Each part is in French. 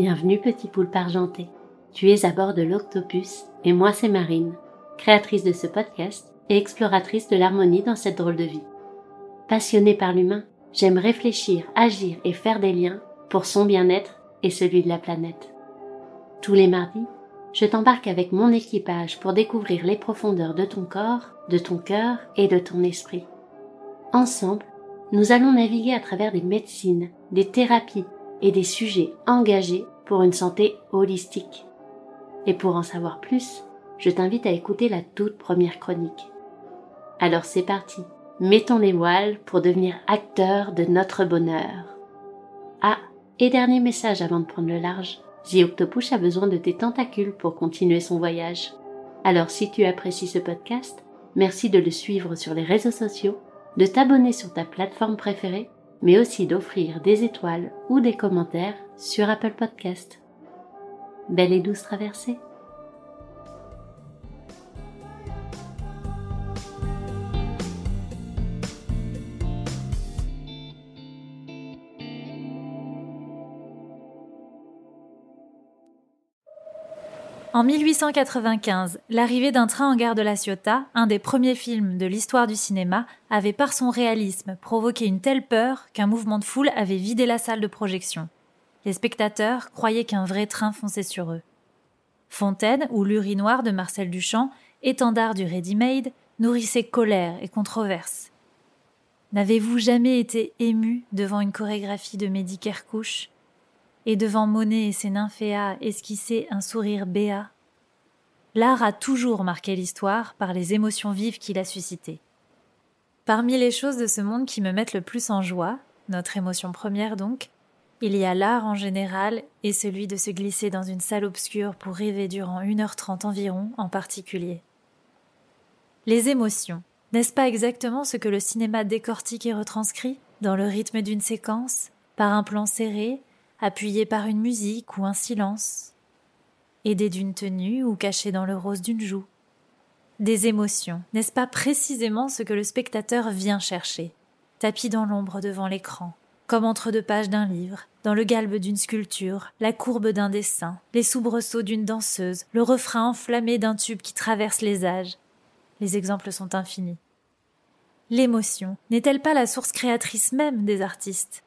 Bienvenue petit poulpe argenté. Tu es à bord de l'Octopus et moi c'est Marine, créatrice de ce podcast et exploratrice de l'harmonie dans cette drôle de vie. Passionnée par l'humain, j'aime réfléchir, agir et faire des liens pour son bien-être et celui de la planète. Tous les mardis, je t'embarque avec mon équipage pour découvrir les profondeurs de ton corps, de ton cœur et de ton esprit. Ensemble, nous allons naviguer à travers des médecines, des thérapies et des sujets engagés pour une santé holistique. Et pour en savoir plus, je t'invite à écouter la toute première chronique. Alors c'est parti, mettons les voiles pour devenir acteurs de notre bonheur. Ah, et dernier message avant de prendre le large, The a besoin de tes tentacules pour continuer son voyage. Alors si tu apprécies ce podcast, merci de le suivre sur les réseaux sociaux de t'abonner sur ta plateforme préférée, mais aussi d'offrir des étoiles ou des commentaires sur Apple Podcast. Belle et douce traversée En 1895, l'arrivée d'un train en gare de La Ciotat, un des premiers films de l'histoire du cinéma, avait par son réalisme provoqué une telle peur qu'un mouvement de foule avait vidé la salle de projection. Les spectateurs croyaient qu'un vrai train fonçait sur eux. Fontaine ou l'urinoir de Marcel Duchamp, étendard du ready-made, nourrissait colère et controverse. N'avez-vous jamais été ému devant une chorégraphie de Mehdi Kerkouche? Et devant Monet et ses nymphéas esquisser un sourire béat. L'art a toujours marqué l'histoire par les émotions vives qu'il a suscitées. Parmi les choses de ce monde qui me mettent le plus en joie, notre émotion première donc, il y a l'art en général et celui de se glisser dans une salle obscure pour rêver durant une heure trente environ en particulier. Les émotions, n'est-ce pas exactement ce que le cinéma décortique et retranscrit dans le rythme d'une séquence, par un plan serré, appuyé par une musique ou un silence, aidé d'une tenue ou caché dans le rose d'une joue. Des émotions, n'est-ce pas précisément ce que le spectateur vient chercher, tapis dans l'ombre devant l'écran, comme entre deux pages d'un livre, dans le galbe d'une sculpture, la courbe d'un dessin, les soubresauts d'une danseuse, le refrain enflammé d'un tube qui traverse les âges. Les exemples sont infinis. L'émotion n'est-elle pas la source créatrice même des artistes?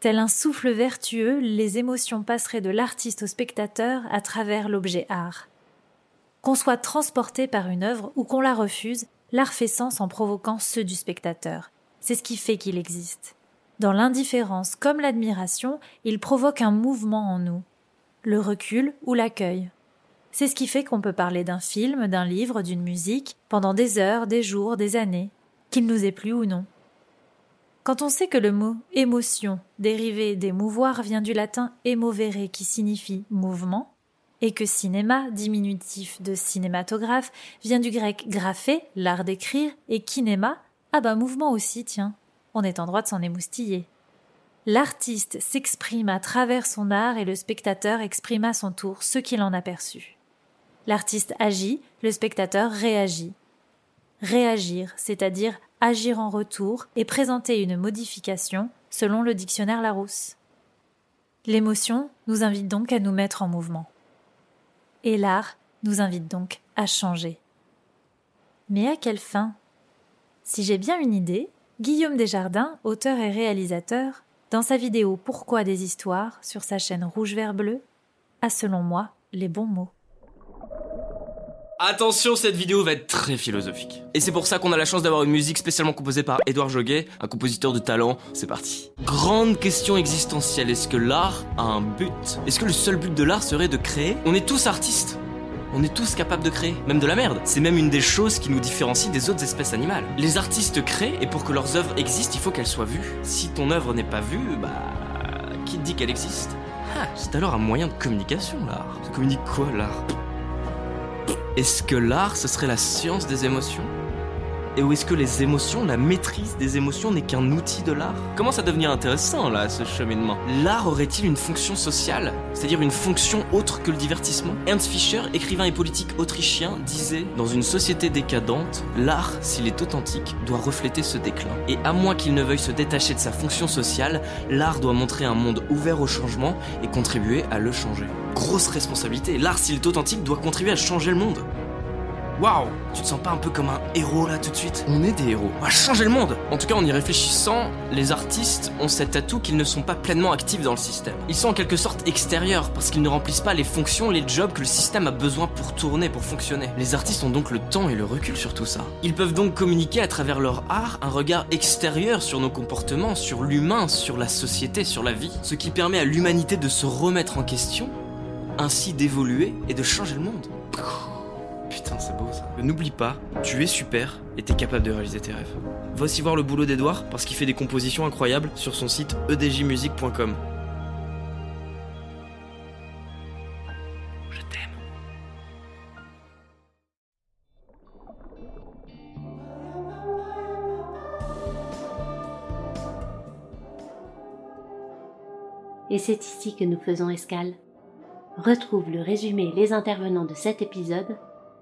Tel un souffle vertueux, les émotions passeraient de l'artiste au spectateur à travers l'objet art. Qu'on soit transporté par une œuvre ou qu'on la refuse, l'art fait sens en provoquant ceux du spectateur. C'est ce qui fait qu'il existe. Dans l'indifférence comme l'admiration, il provoque un mouvement en nous, le recul ou l'accueil. C'est ce qui fait qu'on peut parler d'un film, d'un livre, d'une musique, pendant des heures, des jours, des années, qu'il nous ait plu ou non. Quand on sait que le mot émotion, dérivé d'émouvoir, vient du latin emovere qui signifie mouvement, et que cinéma, diminutif de cinématographe, vient du grec grapher, l'art d'écrire, et kinéma, ah bah mouvement aussi, tiens, on est en droit de s'en émoustiller. L'artiste s'exprime à travers son art et le spectateur exprime à son tour ce qu'il en a perçu. L'artiste agit, le spectateur réagit. Réagir, c'est-à-dire agir en retour et présenter une modification selon le dictionnaire Larousse. L'émotion nous invite donc à nous mettre en mouvement. Et l'art nous invite donc à changer. Mais à quelle fin? Si j'ai bien une idée, Guillaume Desjardins, auteur et réalisateur, dans sa vidéo Pourquoi des histoires sur sa chaîne Rouge Vert Bleu, a selon moi les bons mots. Attention, cette vidéo va être très philosophique. Et c'est pour ça qu'on a la chance d'avoir une musique spécialement composée par Édouard Joguet, un compositeur de talent. C'est parti. Grande question existentielle. Est-ce que l'art a un but? Est-ce que le seul but de l'art serait de créer? On est tous artistes. On est tous capables de créer, même de la merde. C'est même une des choses qui nous différencie des autres espèces animales. Les artistes créent et pour que leurs œuvres existent, il faut qu'elles soient vues. Si ton œuvre n'est pas vue, bah qui te dit qu'elle existe? Ah, C'est alors un moyen de communication l'art. Ça communique quoi l'art? Est-ce que l'art, ce serait la science des émotions? Et où est-ce que les émotions, la maîtrise des émotions n'est qu'un outil de l'art Commence à devenir intéressant là, ce cheminement? L'art aurait-il une fonction sociale C'est-à-dire une fonction autre que le divertissement? Ernst Fischer, écrivain et politique autrichien, disait Dans une société décadente, l'art, s'il est authentique, doit refléter ce déclin. Et à moins qu'il ne veuille se détacher de sa fonction sociale, l'art doit montrer un monde ouvert au changement et contribuer à le changer. Grosse responsabilité, l'art, s'il est authentique, doit contribuer à changer le monde. Waouh Tu te sens pas un peu comme un héros là tout de suite? On est des héros. On va changer le monde En tout cas, en y réfléchissant, les artistes ont cet atout qu'ils ne sont pas pleinement actifs dans le système. Ils sont en quelque sorte extérieurs parce qu'ils ne remplissent pas les fonctions, les jobs que le système a besoin pour tourner, pour fonctionner. Les artistes ont donc le temps et le recul sur tout ça. Ils peuvent donc communiquer à travers leur art un regard extérieur sur nos comportements, sur l'humain, sur la société, sur la vie, ce qui permet à l'humanité de se remettre en question, ainsi d'évoluer et de changer le monde. Putain, c'est beau ça. N'oublie pas, tu es super et t'es capable de réaliser tes rêves. Va aussi voir le boulot d'Edouard parce qu'il fait des compositions incroyables sur son site edjmusic.com. Je t'aime. Et c'est ici que nous faisons escale. Retrouve le résumé et les intervenants de cet épisode